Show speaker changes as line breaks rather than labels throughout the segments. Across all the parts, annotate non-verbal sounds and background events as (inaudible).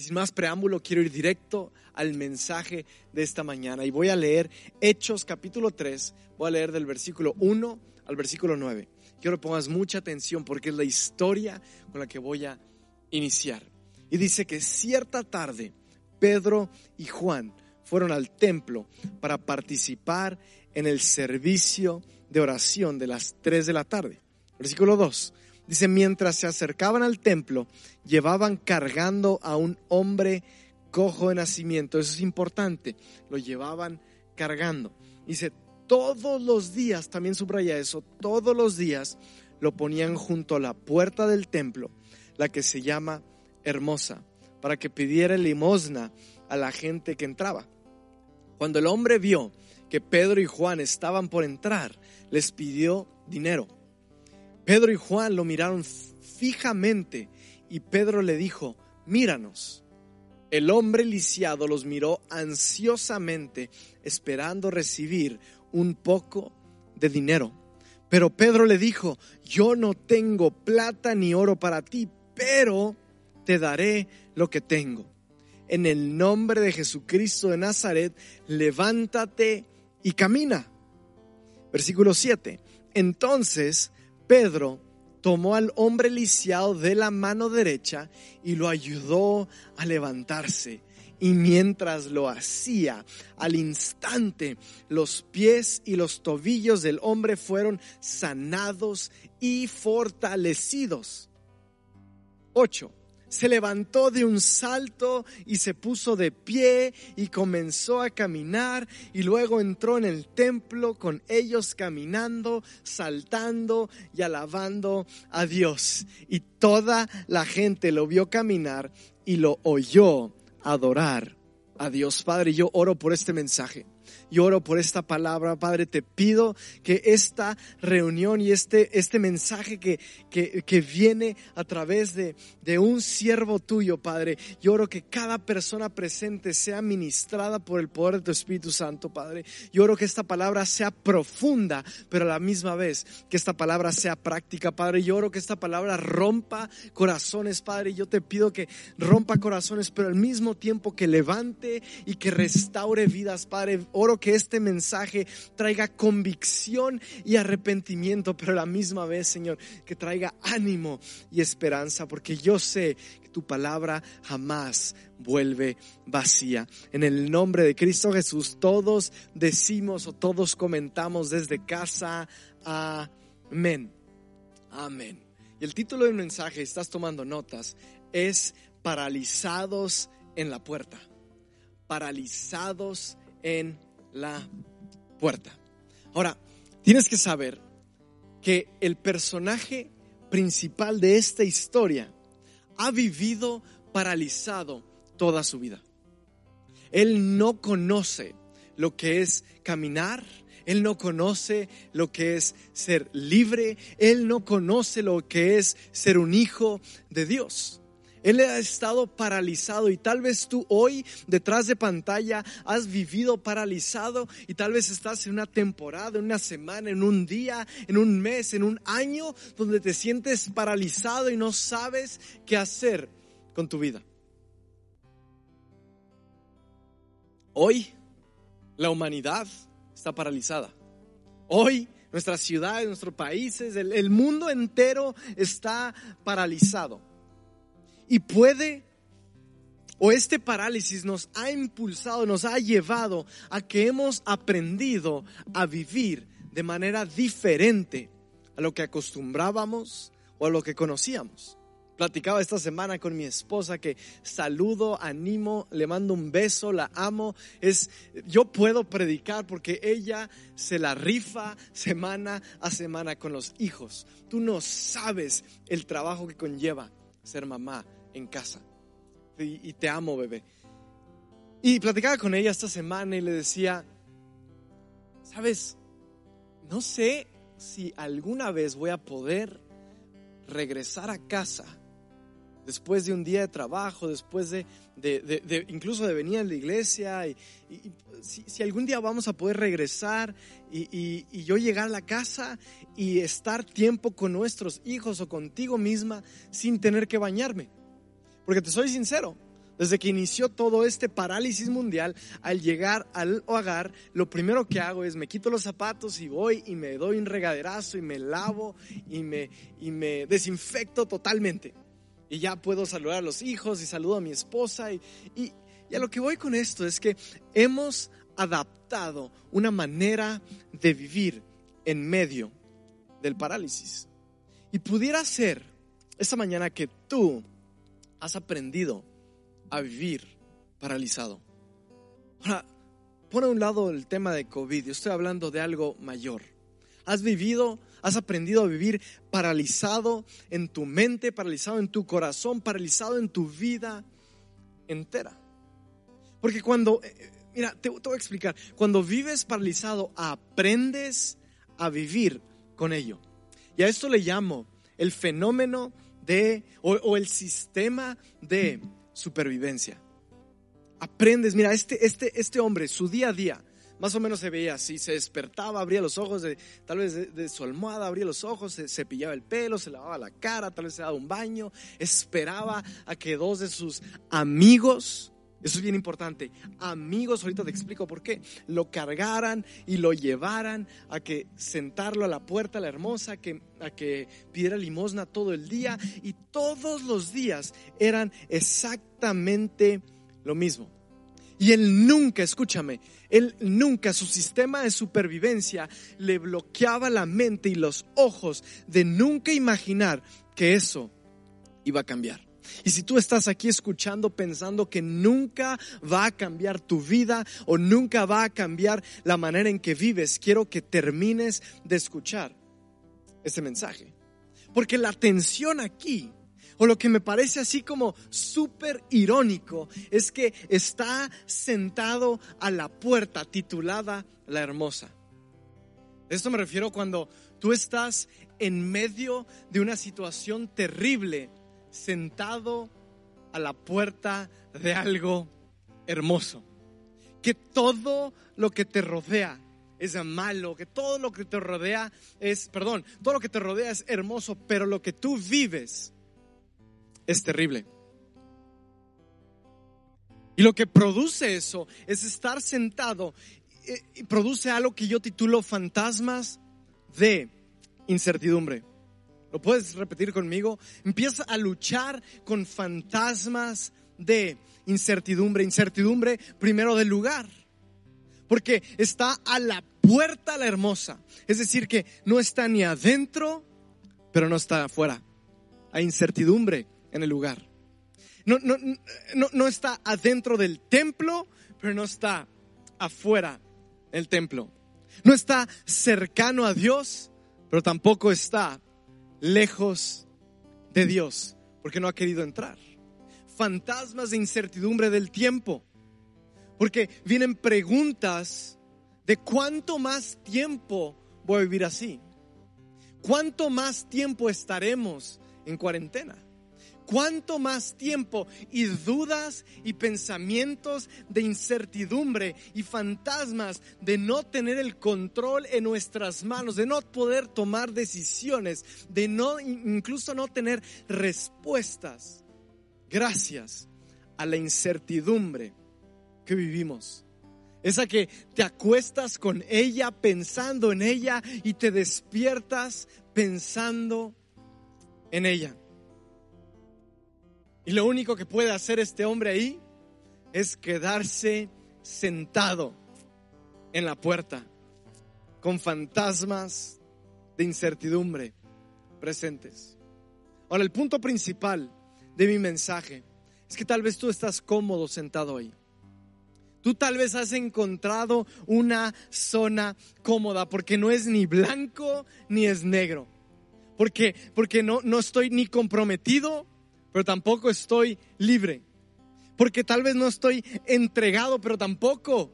sin más preámbulo, quiero ir directo al mensaje de esta mañana y voy a leer Hechos capítulo 3, voy a leer del versículo 1 al versículo 9. Quiero que pongas mucha atención porque es la historia con la que voy a iniciar. Y dice que cierta tarde Pedro y Juan fueron al templo para participar en el servicio de oración de las 3 de la tarde. Versículo 2. Dice, mientras se acercaban al templo, llevaban cargando a un hombre cojo de nacimiento. Eso es importante. Lo llevaban cargando. Dice, todos los días, también subraya eso, todos los días lo ponían junto a la puerta del templo, la que se llama Hermosa, para que pidiera limosna a la gente que entraba. Cuando el hombre vio que Pedro y Juan estaban por entrar, les pidió dinero. Pedro y Juan lo miraron fijamente y Pedro le dijo, míranos. El hombre lisiado los miró ansiosamente, esperando recibir un poco de dinero. Pero Pedro le dijo, yo no tengo plata ni oro para ti, pero te daré lo que tengo. En el nombre de Jesucristo de Nazaret, levántate y camina. Versículo 7. Entonces Pedro tomó al hombre lisiado de la mano derecha y lo ayudó a levantarse. Y mientras lo hacía, al instante los pies y los tobillos del hombre fueron sanados y fortalecidos. 8 se levantó de un salto y se puso de pie y comenzó a caminar y luego entró en el templo con ellos caminando, saltando y alabando a Dios. Y toda la gente lo vio caminar y lo oyó adorar a Dios. Padre, yo oro por este mensaje. Yo oro por esta palabra, Padre, te pido que esta reunión y este, este mensaje que, que, viene a través de, de un siervo tuyo, Padre, yo oro que cada persona presente sea ministrada por el poder de tu Espíritu Santo, Padre. Yo oro que esta palabra sea profunda, pero a la misma vez que esta palabra sea práctica, Padre. Yo oro que esta palabra rompa corazones, Padre. Yo te pido que rompa corazones, pero al mismo tiempo que levante y que restaure vidas, Padre. Oro que este mensaje traiga convicción y arrepentimiento, pero a la misma vez, Señor, que traiga ánimo y esperanza, porque yo sé que tu palabra jamás vuelve vacía. En el nombre de Cristo Jesús, todos decimos o todos comentamos desde casa, amén. Amén. Y el título del mensaje, estás tomando notas, es paralizados en la puerta. Paralizados en la puerta. Ahora, tienes que saber que el personaje principal de esta historia ha vivido paralizado toda su vida. Él no conoce lo que es caminar, él no conoce lo que es ser libre, él no conoce lo que es ser un hijo de Dios. Él ha estado paralizado y tal vez tú hoy detrás de pantalla has vivido paralizado y tal vez estás en una temporada, en una semana, en un día, en un mes, en un año donde te sientes paralizado y no sabes qué hacer con tu vida. Hoy la humanidad está paralizada. Hoy nuestras ciudades, nuestros países, el, el mundo entero está paralizado. Y puede, o este parálisis nos ha impulsado, nos ha llevado a que hemos aprendido a vivir de manera diferente a lo que acostumbrábamos o a lo que conocíamos. Platicaba esta semana con mi esposa que saludo, animo, le mando un beso, la amo. Es yo puedo predicar porque ella se la rifa semana a semana con los hijos. Tú no sabes el trabajo que conlleva ser mamá en casa. Y, te amo, bebé. Y platicaba con ella esta semana y le decía, sabes, no sé si alguna vez voy a poder regresar a casa después de un día de trabajo, después de, incluso de venir a la iglesia, y, si, algún día vamos a poder regresar y, y, yo llegar a la casa y estar tiempo con nuestros hijos o contigo misma sin tener que bañarme. Porque te soy sincero, Desde que inició todo este parálisis mundial, al llegar al hogar, lo primero que hago es me quito los zapatos y voy y me doy un regaderazo y me lavo y me, y me desinfecto totalmente. Y ya puedo saludar a los hijos y saludo a mi esposa. Y, y, y a lo que voy con esto es que hemos adaptado una manera de vivir en medio del parálisis. Y pudiera ser esta mañana que tú has aprendido a vivir paralizado. Ahora, pon a un lado el tema de COVID, yo estoy hablando de algo mayor. Has vivido, has aprendido a vivir paralizado en tu mente, paralizado en tu corazón, paralizado en tu vida entera. Porque cuando, eh, eh, mira, te, te voy a explicar, cuando vives paralizado, aprendes a vivir con ello. Y a esto le llamo el fenómeno de, o, el sistema de supervivencia. Aprendes, mira, este, este, este hombre, su día a día, más o menos se veía así, se despertaba, abría los ojos, de, tal vez de, su almohada, abría los ojos, se cepillaba el pelo, se lavaba la cara, tal vez se daba un baño, esperaba a que dos de sus amigos, eso es bien importante, amigos, ahorita te explico por qué, lo cargaran y lo llevaran a que sentarlo a la puerta, la hermosa, que, a que pidiera limosna todo el día y todos los días eran exactamente lo mismo. Y él nunca, escúchame, él nunca, su sistema de supervivencia le bloqueaba la mente y los ojos de nunca imaginar que eso iba a cambiar. Y si tú estás aquí escuchando pensando que nunca va a cambiar tu vida o nunca va a cambiar la manera en que vives, quiero que termines de escuchar este mensaje. Porque la tensión aquí, o lo que me parece así como súper irónico, es que está sentado a la puerta titulada La Hermosa. Esto me refiero cuando tú estás en medio de una situación terrible sentado a la puerta de algo hermoso. Que todo lo que te rodea es malo, que todo lo que te rodea es, perdón, todo lo que te rodea es hermoso, pero lo que tú vives es terrible. Y lo que produce eso es estar sentado eh, y produce algo que yo titulo fantasmas de incertidumbre. ¿Lo puedes repetir conmigo? Empieza a luchar con fantasmas de incertidumbre. Incertidumbre primero del lugar. Porque está a la puerta la hermosa. Es decir, que no está ni adentro, pero no está afuera. Hay incertidumbre en el lugar. No, no, no, no está adentro del templo, pero no está afuera del templo. No está cercano a Dios, pero tampoco está lejos de Dios porque no ha querido entrar. Fantasmas de incertidumbre del tiempo, porque vienen preguntas de cuánto más tiempo voy a vivir así. ¿Cuánto más tiempo estaremos en cuarentena? ¿Cuánto más tiempo y dudas y pensamientos de incertidumbre y fantasmas de no tener el control en nuestras manos, de no poder tomar decisiones, de no incluso no tener respuestas? Gracias a la incertidumbre que vivimos. Esa que te acuestas con ella pensando en ella y te despiertas pensando en ella. Y lo único que puede hacer este hombre ahí es quedarse sentado en la puerta con fantasmas de incertidumbre presentes. Ahora, el punto principal de mi mensaje es que tal vez tú estás cómodo sentado ahí. Tú tal vez has encontrado una zona cómoda porque no es ni blanco ni es negro. Porque, porque no, no estoy ni comprometido pero tampoco estoy libre. Porque tal vez no estoy entregado, pero tampoco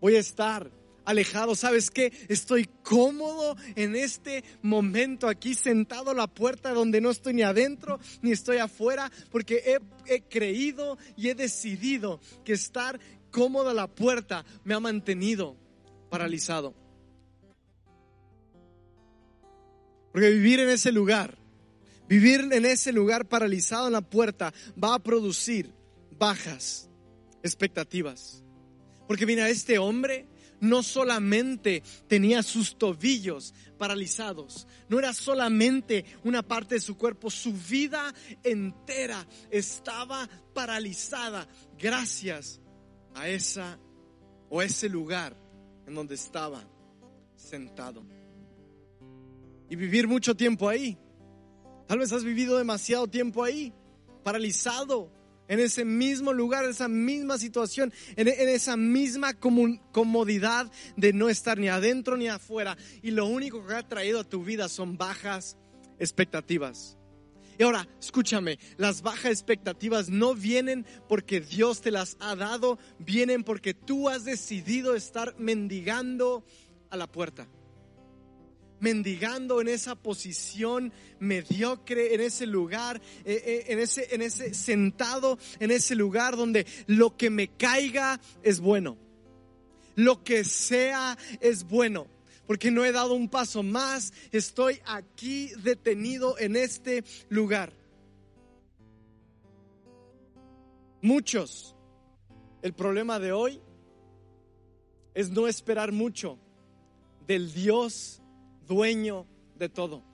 voy a estar alejado. ¿Sabes qué? Estoy cómodo en este momento aquí sentado a la puerta donde no estoy ni adentro ni estoy afuera porque he, he creído y he decidido que estar cómodo a la puerta me ha mantenido paralizado. Porque vivir en ese lugar Vivir en ese lugar paralizado en la puerta va a producir bajas expectativas. Porque mira, este hombre no solamente tenía sus tobillos paralizados, no era solamente una parte de su cuerpo, su vida entera estaba paralizada gracias a esa o ese lugar en donde estaba sentado. Y vivir mucho tiempo ahí. Tal vez has vivido demasiado tiempo ahí, paralizado, en ese mismo lugar, en esa misma situación, en, esa misma comodidad de no estar ni adentro ni afuera. Y lo único que ha traído a tu vida son bajas expectativas. Y ahora, escúchame, las bajas expectativas no vienen porque Dios te las ha dado, vienen porque tú has decidido estar mendigando a la puerta mendigando en esa posición mediocre, en ese lugar, eh, eh, en, ese, en ese sentado, en ese lugar donde lo que me caiga es bueno. Lo que sea es bueno. Porque no he dado un paso más, estoy aquí detenido en este lugar. Muchos, el problema de hoy es no esperar mucho del Dios dueño de todo.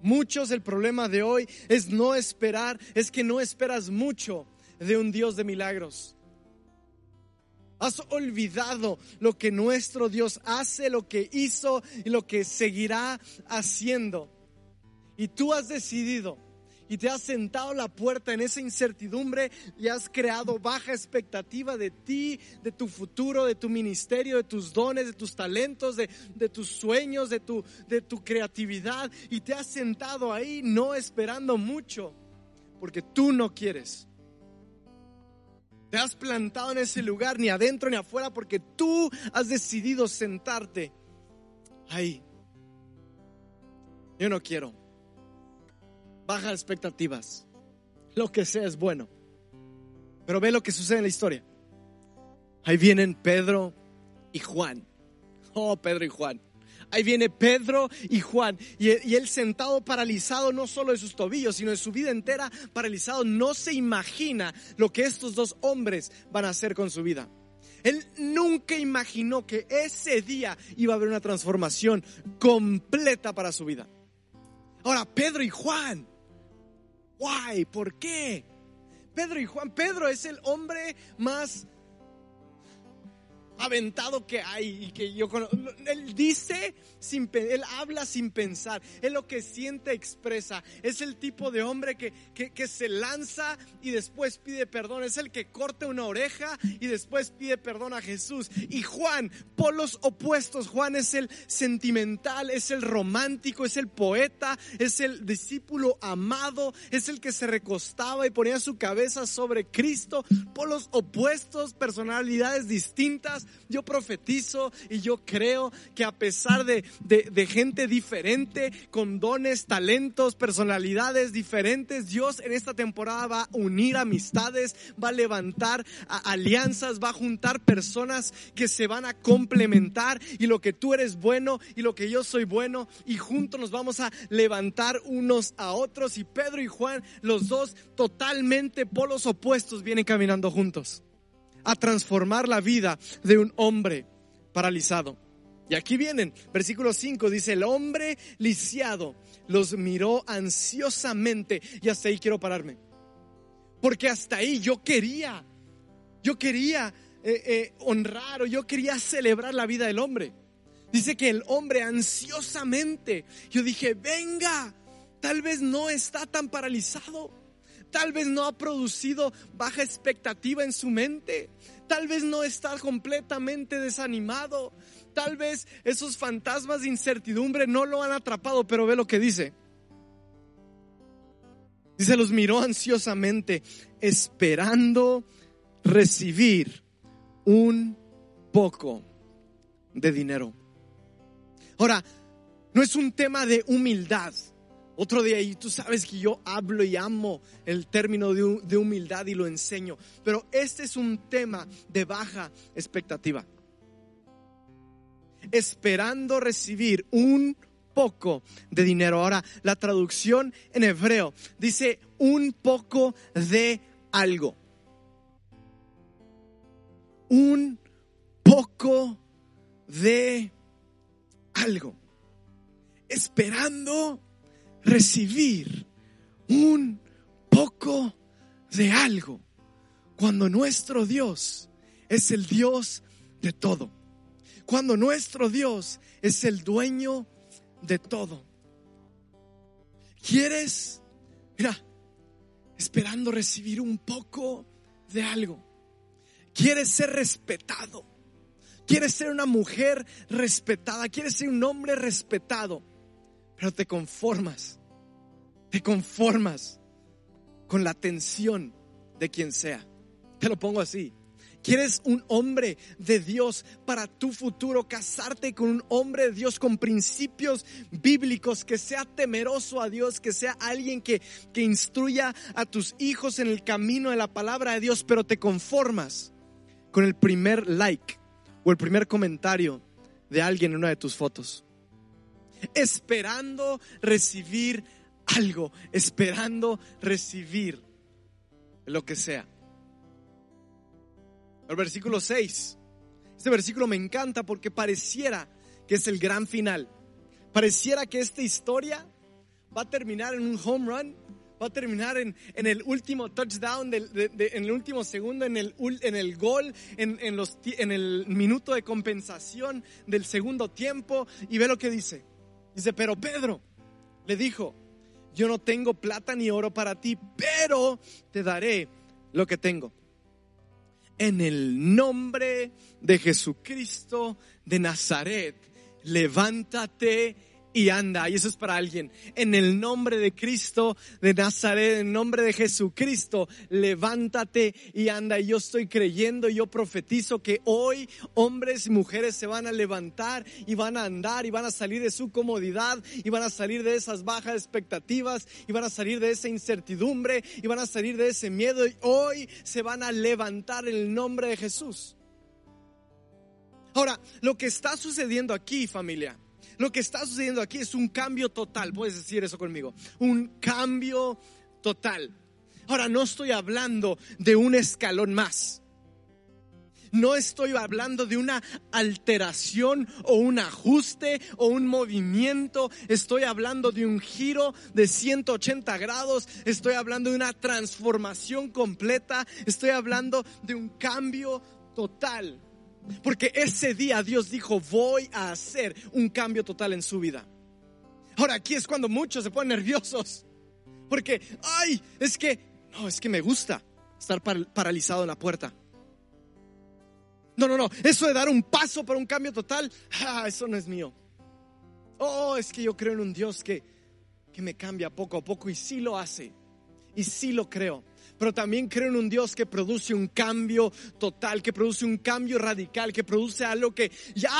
Muchos el problema de hoy es no esperar, es que no esperas mucho de un Dios de milagros. Has olvidado lo que nuestro Dios hace, lo que hizo y lo que seguirá haciendo. Y tú has decidido y te has sentado la puerta en esa incertidumbre y has creado baja expectativa de ti, de tu futuro, de tu ministerio, de tus dones, de tus talentos, de, tus sueños, de tu, de tu creatividad y te has sentado ahí no esperando mucho porque tú no quieres. Te has plantado en ese lugar ni adentro ni afuera porque tú has decidido sentarte ahí. Yo no quiero baja expectativas. Lo que sea es bueno. Pero ve lo que sucede en la historia. Ahí vienen Pedro y Juan. Oh, Pedro y Juan. Ahí viene Pedro y Juan. Y, él sentado paralizado no solo de sus tobillos, sino de su vida entera paralizado. No se imagina lo que estos dos hombres van a hacer con su vida. Él nunca imaginó que ese día iba a haber una transformación completa para su vida. Ahora, Pedro y Juan Why? ¿Por qué? Pedro y Juan, Pedro es el hombre más aventado que hay y que yo conozco. Él dice sin él habla sin pensar, es lo que siente, expresa, es el tipo de hombre que, que, se lanza y después pide perdón, es el que corta una oreja y después pide perdón a Jesús. Y Juan, polos opuestos, Juan es el sentimental, es el romántico, es el poeta, es el discípulo amado, es el que se recostaba y ponía su cabeza sobre Cristo, polos opuestos, personalidades distintas. Yo profetizo y yo creo que a pesar de, de, gente diferente, con dones, talentos, personalidades diferentes. Dios en esta temporada va a unir amistades, va a levantar alianzas, va a juntar personas que se van a complementar y lo que tú eres bueno y lo que yo soy bueno y juntos nos vamos a levantar unos a otros y Pedro y Juan, los dos totalmente polos opuestos, vienen caminando juntos a transformar la vida de un hombre paralizado. Y aquí vienen, versículo 5 dice, el hombre lisiado los miró ansiosamente y hasta ahí quiero pararme. Porque hasta ahí yo quería, yo quería eh, eh, honrar o yo quería celebrar la vida del hombre. Dice que el hombre ansiosamente, yo dije, venga, tal vez no está tan paralizado, tal vez no ha producido baja expectativa en su mente, tal vez no está completamente desanimado, Tal vez esos fantasmas de incertidumbre no lo han atrapado, pero ve lo que dice. Dice, los miró ansiosamente, esperando recibir un poco de dinero. Ahora, no es un tema de humildad. Otro día, y tú sabes que yo hablo y amo el término de, humildad y lo enseño, pero este es un tema de baja expectativa esperando recibir un poco de dinero. Ahora, la traducción en hebreo dice un poco de algo. Un poco de algo. Esperando recibir un poco de algo. Cuando nuestro Dios es el Dios de todo. Cuando nuestro Dios es el dueño de todo. ¿Quieres? Mira, esperando recibir un poco de algo. Quieres ser respetado. Quieres ser una mujer respetada. Quieres ser un hombre respetado. Pero te conformas. Te conformas con la atención de quien sea. Te lo pongo así. ¿Quieres un hombre de Dios para tu futuro? Casarte con un hombre de Dios con principios bíblicos, que sea temeroso a Dios, que sea alguien que, que instruya a tus hijos en el camino de la palabra de Dios, pero te conformas con el primer like o el primer comentario de alguien en una de tus fotos. Esperando recibir algo, esperando recibir lo que sea. El versículo 6. Este versículo me encanta porque pareciera que es el gran final. Pareciera que esta historia va a terminar en un home run, va a terminar en, el último touchdown, en el último segundo, en el, en el gol, en, los, en el minuto de compensación del segundo tiempo. Y ve lo que dice. Dice, pero Pedro le dijo, yo no tengo plata ni oro para ti, pero te daré lo que tengo. En el nombre de Jesucristo de Nazaret, levántate y anda. Y eso es para alguien. En el nombre de Cristo de Nazaret, en el nombre de Jesucristo, levántate y anda. Y yo estoy creyendo, yo profetizo que hoy hombres y mujeres se van a levantar y van a andar y van a salir de su comodidad y van a salir de esas bajas expectativas y van a salir de esa incertidumbre y van a salir de ese miedo. Y hoy se van a levantar en el nombre de Jesús. Ahora, lo que está sucediendo aquí, familia, lo que está sucediendo aquí es un cambio total. Puedes decir eso conmigo. Un cambio total. Ahora, no estoy hablando de un escalón más. No estoy hablando de una alteración o un ajuste o un movimiento. Estoy hablando de un giro de 180 grados. Estoy hablando de una transformación completa. Estoy hablando de un cambio total. Porque ese día Dios dijo, voy a hacer un cambio total en su vida. Ahora aquí es cuando muchos se ponen nerviosos. Porque, ay, es que, no, es que me gusta estar paralizado en la puerta. No, no, no, eso de dar un paso para un cambio total, (laughs) ah, eso no es mío. Oh, es que yo creo en un Dios que, que me cambia poco a poco y sí lo hace. Y sí lo creo pero también creo en un Dios que produce un cambio total, que produce un cambio radical, que produce algo que ya,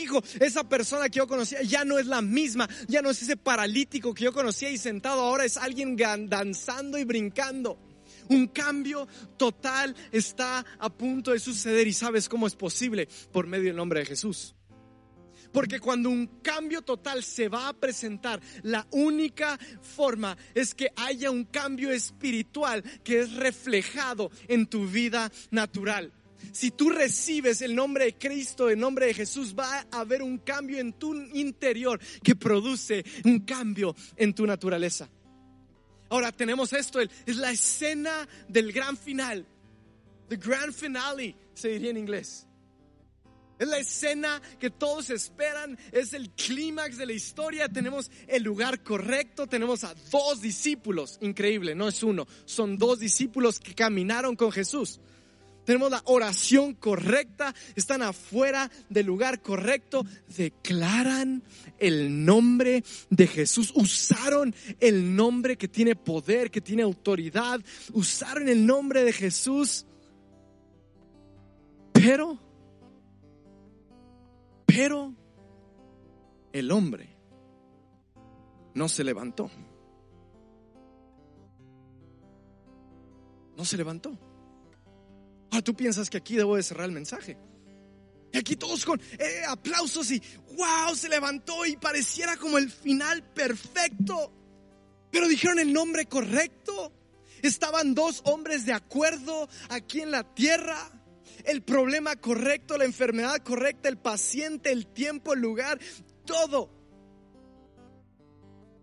hijo, esa persona que yo conocía ya no es la misma, ya no es ese paralítico que yo conocía y sentado ahora es alguien danzando y brincando. Un cambio total está a punto de suceder y sabes cómo es posible por medio del nombre de Jesús. Porque cuando un cambio total se va a presentar, la única forma es que haya un cambio espiritual que es reflejado en tu vida natural. Si tú recibes el nombre de Cristo, el nombre de Jesús, va a haber un cambio en tu interior que produce un cambio en tu naturaleza. Ahora tenemos esto, es la escena del gran final. The grand finale, se diría en inglés. Es la escena que todos esperan, es el clímax de la historia. Tenemos el lugar correcto, tenemos a dos discípulos, increíble, no es uno, son dos discípulos que caminaron con Jesús. Tenemos la oración correcta, están afuera del lugar correcto, declaran el nombre de Jesús, usaron el nombre que tiene poder, que tiene autoridad, usaron el nombre de Jesús, pero pero el hombre no se levantó. No se levantó. Ahora tú piensas que aquí debo de cerrar el mensaje. Y aquí todos con eh, aplausos y wow, se levantó y pareciera como el final perfecto. Pero dijeron el nombre correcto. Estaban dos hombres de acuerdo aquí en la tierra. El problema correcto, la enfermedad correcta, el paciente, el tiempo, el lugar, todo.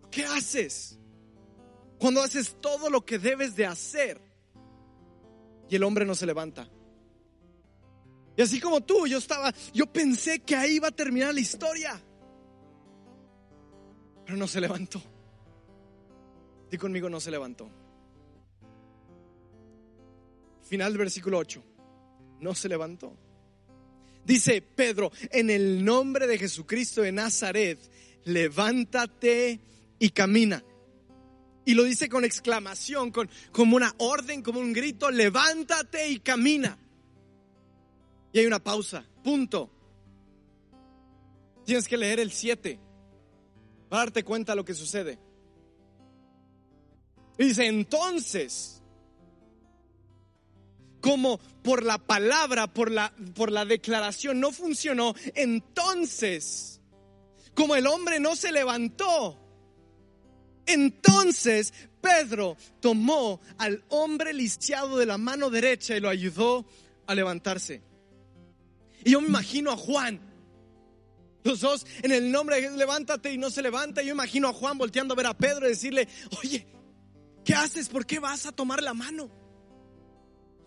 ¿Qué haces? Cuando haces todo lo que debes de hacer y el hombre no se levanta. Y así como tú, yo estaba, yo pensé que ahí iba a terminar la historia. Pero no se levantó. Y conmigo no se levantó. Final del versículo 8. No se levantó. Dice Pedro, en el nombre de Jesucristo de Nazaret, levántate y camina. Y lo dice con exclamación, con, como una orden, como un grito, levántate y camina. Y hay una pausa, punto. Tienes que leer el 7 para darte cuenta de lo que sucede. Y dice, entonces, como por la palabra, por la, por la declaración no funcionó, entonces, como el hombre no se levantó, entonces Pedro tomó al hombre lisiado de la mano derecha y lo ayudó a levantarse. Y yo me imagino a Juan, los dos en el nombre de Jesús, levántate y no se levanta. Yo imagino a Juan volteando a ver a Pedro y decirle, oye, ¿qué haces? ¿Por qué vas a tomar la mano?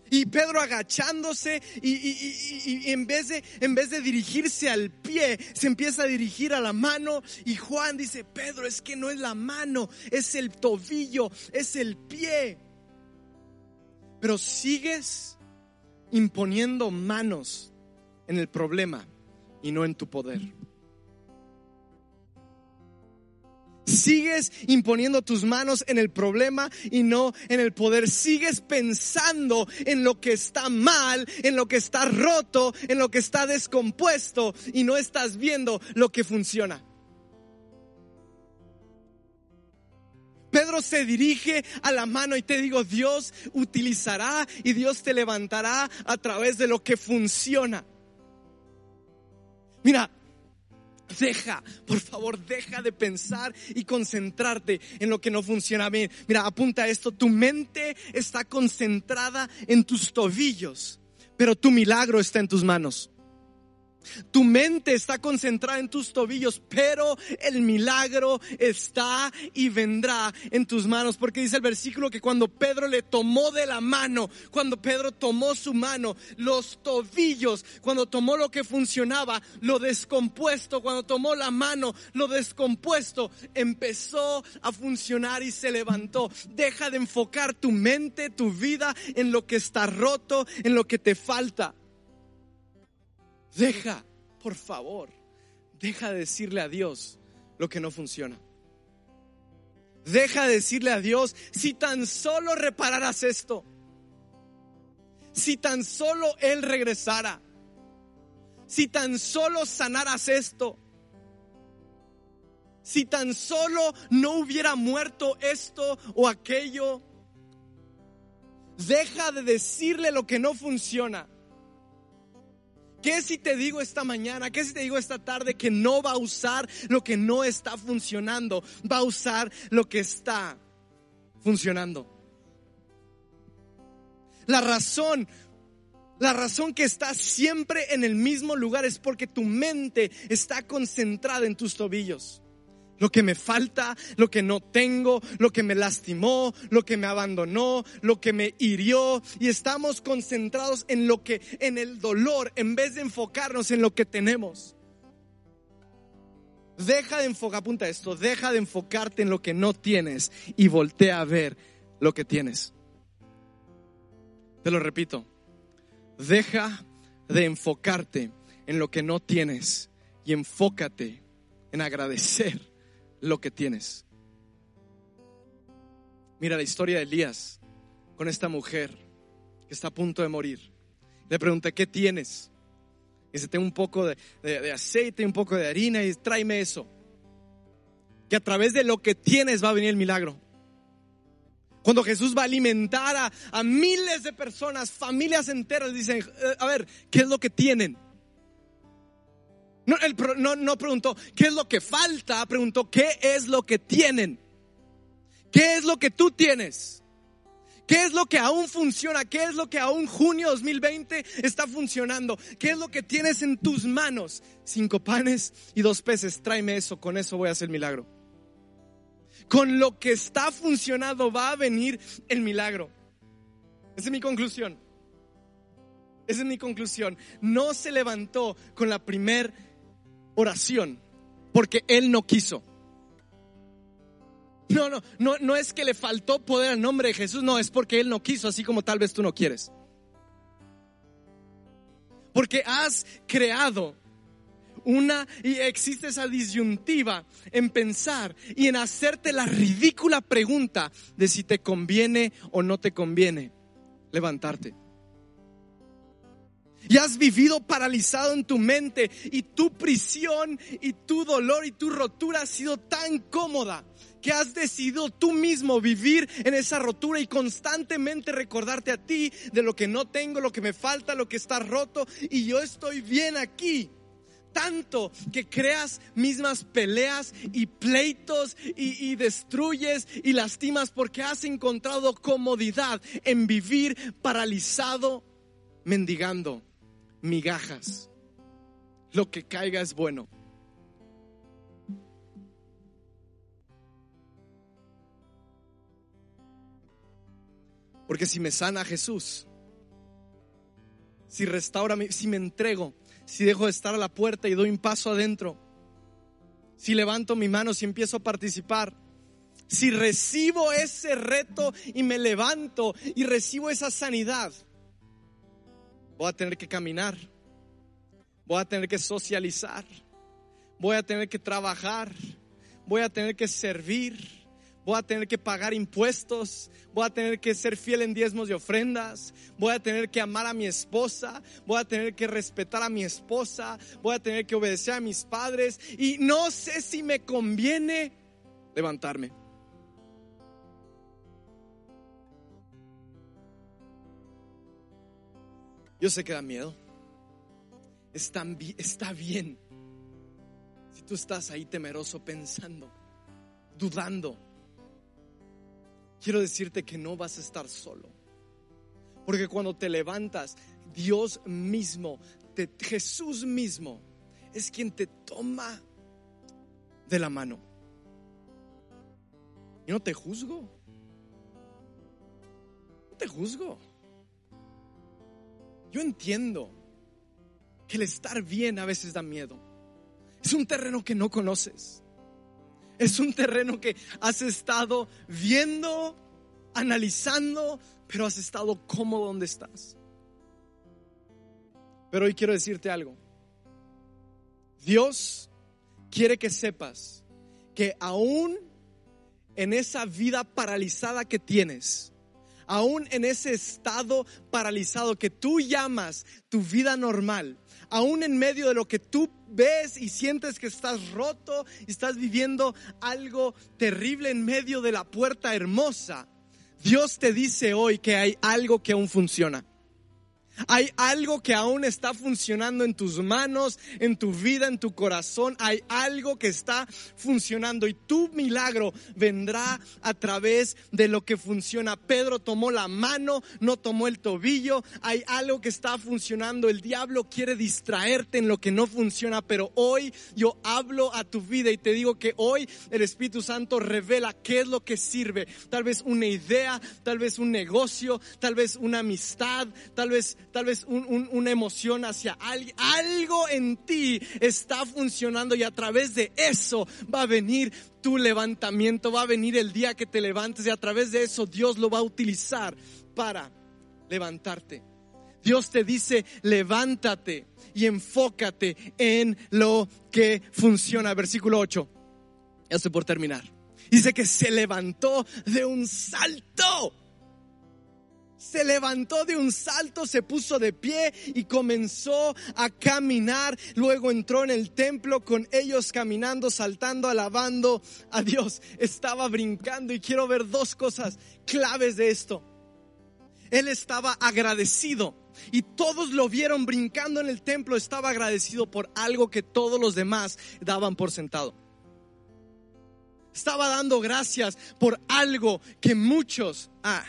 Y Pedro agachándose y, en, vez de, en vez de dirigirse al pie, se empieza a dirigir a la mano. Y Juan dice, Pedro, es que no es la mano, es el tobillo, es el pie. Pero sigues imponiendo manos en el problema y no en tu poder. Sigues imponiendo tus manos en el problema y no en el poder. Sigues pensando en lo que está mal, en lo que está roto, en lo que está descompuesto y no estás viendo lo que funciona. Pedro se dirige a la mano y te digo, Dios utilizará y Dios te levantará a través de lo que funciona. Mira, Deja, por favor, deja de pensar y concentrarte en lo que no funciona bien. Mira, apunta esto, tu mente está concentrada en tus tobillos, pero tu milagro está en tus manos. Tu mente está concentrada en tus tobillos, pero el milagro está y vendrá en tus manos. Porque dice el versículo que cuando Pedro le tomó de la mano, cuando Pedro tomó su mano, los tobillos, cuando tomó lo que funcionaba, lo descompuesto, cuando tomó la mano, lo descompuesto, empezó a funcionar y se levantó. Deja de enfocar tu mente, tu vida en lo que está roto, en lo que te falta. Deja, por favor, deja de decirle a Dios lo que no funciona. Deja de decirle a Dios, si tan solo repararas esto, si tan solo Él regresara, si tan solo sanaras esto, si tan solo no hubiera muerto esto o aquello. Deja de decirle lo que no funciona ¿Qué si te digo esta mañana? ¿Qué si te digo esta tarde que no va a usar lo que no está funcionando? Va a usar lo que está funcionando. La razón, la razón que estás siempre en el mismo lugar es porque tu mente está concentrada en tus tobillos lo que me falta, lo que no tengo, lo que me lastimó, lo que me abandonó, lo que me hirió y estamos concentrados en lo que en el dolor en vez de enfocarnos en lo que tenemos. Deja de enfocar, apunta esto, deja de enfocarte en lo que no tienes y voltea a ver lo que tienes. Te lo repito. Deja de enfocarte en lo que no tienes y enfócate en agradecer lo que tienes. Mira la historia de Elías con esta mujer que está a punto de morir. Le pregunté, ¿qué tienes? Y dice, tengo un poco de, de, aceite, un poco de harina y tráeme eso. Que a través de lo que tienes va a venir el milagro. Cuando Jesús va a alimentar a, a miles de personas, familias enteras, dicen, eh, a ver, ¿qué es lo que tienen? No, él no, preguntó qué es lo que falta, preguntó qué es lo que tienen. ¿Qué es lo que tú tienes? ¿Qué es lo que aún funciona? ¿Qué es lo que aún junio 2020 está funcionando? ¿Qué es lo que tienes en tus manos? Cinco panes y dos peces. Tráeme eso, con eso voy a hacer milagro. Con lo que está funcionando va a venir el milagro. Esa es mi conclusión. Esa es mi conclusión. No se levantó con la primer oración porque él no quiso. No, no, no, no es que le faltó poder al nombre de Jesús, no, es porque Él no quiso, así como tal vez tú no quieres. Porque has creado una y existe esa disyuntiva en pensar y en hacerte la ridícula pregunta de si te conviene o no te conviene levantarte. Y has vivido paralizado en tu mente y tu prisión y tu dolor y tu rotura ha sido tan cómoda que has decidido tú mismo vivir en esa rotura y constantemente recordarte a ti de lo que no tengo, lo que me falta, lo que está roto y yo estoy bien aquí. Tanto que creas mismas peleas y pleitos y, y destruyes y lastimas porque has encontrado comodidad en vivir paralizado, mendigando migajas. Lo que caiga es bueno. Porque si me sana Jesús, si restaura, si me entrego, si dejo de estar a la puerta y doy un paso adentro, si levanto mi mano, si empiezo a participar, si recibo ese reto y me levanto y recibo esa sanidad, voy a tener que caminar, voy a tener que socializar, voy a tener que trabajar, voy a tener que servir, voy a tener que pagar impuestos, voy a tener que ser fiel en diezmos y ofrendas, voy a tener que amar a mi esposa, voy a tener que respetar a mi esposa, voy a tener que obedecer a mis padres. Y no sé si me conviene levantarme. Yo sé que da miedo. Está, bien. Si tú estás ahí temeroso pensando, dudando, quiero decirte que no vas a estar solo. Porque cuando te levantas, Dios mismo, Jesús mismo, es quien te toma de la mano. Yo no te juzgo. No te juzgo. Yo entiendo que el estar bien a veces da miedo. Es un terreno que no conoces. Es un terreno que has estado viendo, analizando, pero has estado cómodo donde estás. Pero hoy quiero decirte algo. Dios quiere que sepas que aún en esa vida paralizada que tienes, aún en ese estado paralizado que tú llamas tu vida normal, aún en medio de lo que tú ves y sientes que estás roto y estás viviendo algo terrible en medio de la puerta hermosa, Dios te dice hoy que hay algo que aún funciona. Hay algo que aún está funcionando en tus manos, en tu vida, en tu corazón. Hay algo que está funcionando y tu milagro vendrá a través de lo que funciona. Pedro tomó la mano, no tomó el tobillo. Hay algo que está funcionando. El diablo quiere distraerte en lo que no funciona, pero hoy yo hablo a tu vida y te digo que hoy el Espíritu Santo revela qué es lo que sirve. Tal vez una idea, tal vez un negocio, tal vez una amistad, tal vez tal vez una emoción hacia alguien. Algo en ti está funcionando y a través de eso va a venir tu levantamiento, va a venir el día que te levantes y a través de eso Dios lo va a utilizar para levantarte. Dios te dice, levántate y enfócate en lo que funciona. Versículo 8. Ya estoy por terminar. Dice que se levantó de un salto se levantó de un salto, se puso de pie y comenzó a caminar. Luego entró en el templo con ellos caminando, saltando, alabando a Dios. Estaba brincando y quiero ver dos cosas claves de esto. Él estaba agradecido y todos lo vieron brincando en el templo. Estaba agradecido por algo que todos los demás daban por sentado. Estaba dando gracias por algo que muchos... Ah,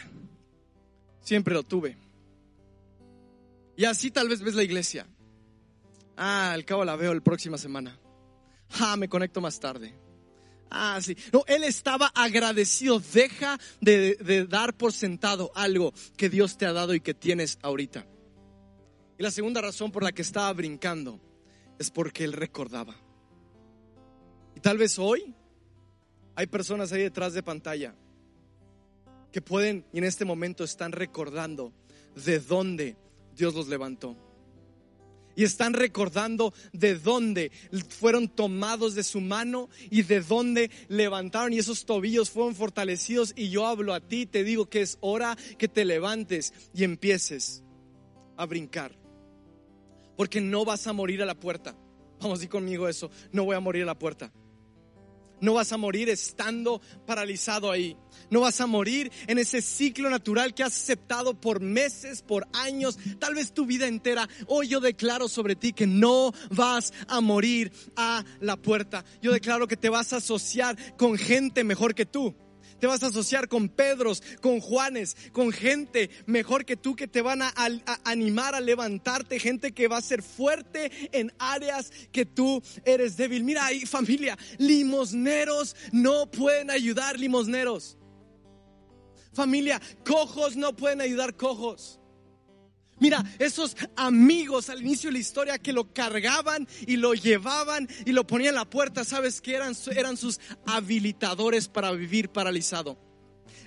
siempre lo tuve. Y así tal vez ves la iglesia. Ah, al cabo la veo la próxima semana. Ah, me conecto más tarde. Ah, sí. No, él estaba agradecido. Deja de, de, dar por sentado algo que Dios te ha dado y que tienes ahorita. Y la segunda razón por la que estaba brincando es porque él recordaba. Y tal vez hoy hay personas ahí detrás de pantalla que pueden y en este momento están recordando de dónde Dios los levantó. Y están recordando de dónde fueron tomados de su mano y de dónde levantaron y esos tobillos fueron fortalecidos. Y yo hablo a ti, te digo que es hora que te levantes y empieces a brincar. Porque no vas a morir a la puerta. Vamos decir conmigo eso, no voy a morir a la puerta. No vas a morir estando paralizado ahí. No vas a morir en ese ciclo natural que has aceptado por meses, por años, tal vez tu vida entera. Hoy yo declaro sobre ti que no vas a morir a la puerta. Yo declaro que te vas a asociar con gente mejor que tú te vas a asociar con Pedros, con Juanes, con gente mejor que tú que te van a, animar a levantarte, gente que va a ser fuerte en áreas que tú eres débil. Mira ahí familia, limosneros no pueden ayudar limosneros. Familia, cojos no pueden ayudar cojos. Mira, esos amigos al inicio de la historia que lo cargaban y lo llevaban y lo ponían en la puerta, ¿sabes qué eran? Eran sus habilitadores para vivir paralizado.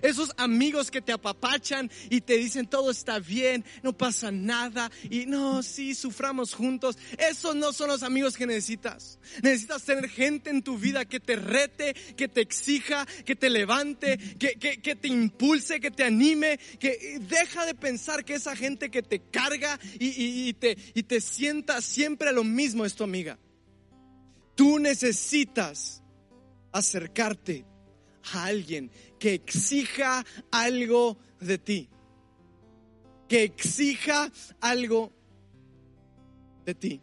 Esos amigos que te apapachan y te dicen todo está bien, no pasa nada y no, sí, suframos juntos. Esos no son los amigos que necesitas. Necesitas tener gente en tu vida que te rete, que te exija, que te levante, que, que, te impulse, que te anime, que deja de pensar que esa gente que te carga y, y te, y te sienta siempre lo mismo es tu amiga. Tú necesitas acercarte a alguien que exija algo de ti. Que exija algo de ti.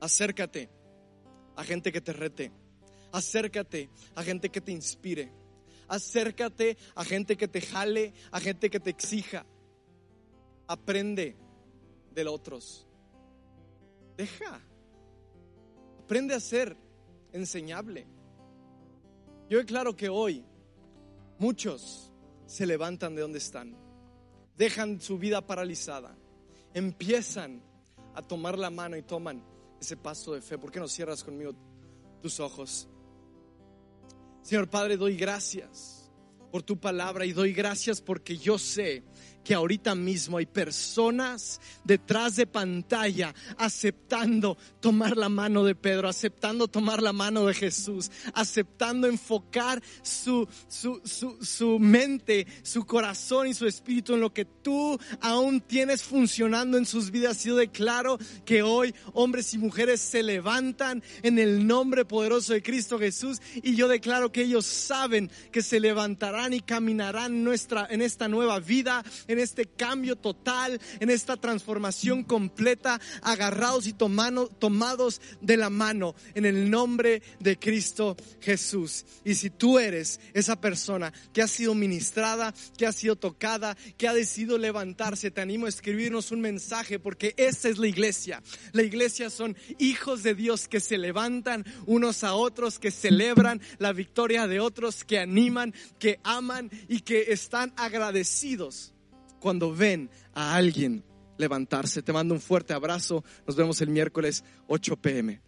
Acércate a gente que te rete. Acércate a gente que te inspire. Acércate a gente que te jale, a gente que te exija. Aprende de los otros. Deja. Aprende a ser enseñable. Yo declaro que hoy muchos se levantan de donde están, dejan su vida paralizada, empiezan a tomar la mano y toman ese paso de fe. ¿Por qué no cierras conmigo tus ojos? Señor Padre, doy gracias por tu palabra y doy gracias porque yo sé que ahorita mismo hay personas detrás de pantalla aceptando tomar la mano de Pedro, aceptando tomar la mano de Jesús, aceptando enfocar su, su, su, su mente, su corazón y su espíritu en lo que tú aún tienes funcionando en sus vidas. Yo declaro que hoy hombres y mujeres se levantan en el nombre poderoso de Cristo Jesús y yo declaro que ellos saben que se levantarán y caminarán nuestra, en esta nueva vida, este cambio total, en esta transformación completa, agarrados y tomados de la mano en el nombre de Cristo Jesús. Y si tú eres esa persona que ha sido ministrada, que ha sido tocada, que ha decidido levantarse, te animo a escribirnos un mensaje porque esa es la iglesia. La iglesia son hijos de Dios que se levantan unos a otros, que celebran la victoria de otros, que animan, que aman y que están agradecidos cuando ven a alguien levantarse. Te mando un fuerte abrazo. Nos vemos el miércoles 8 pm.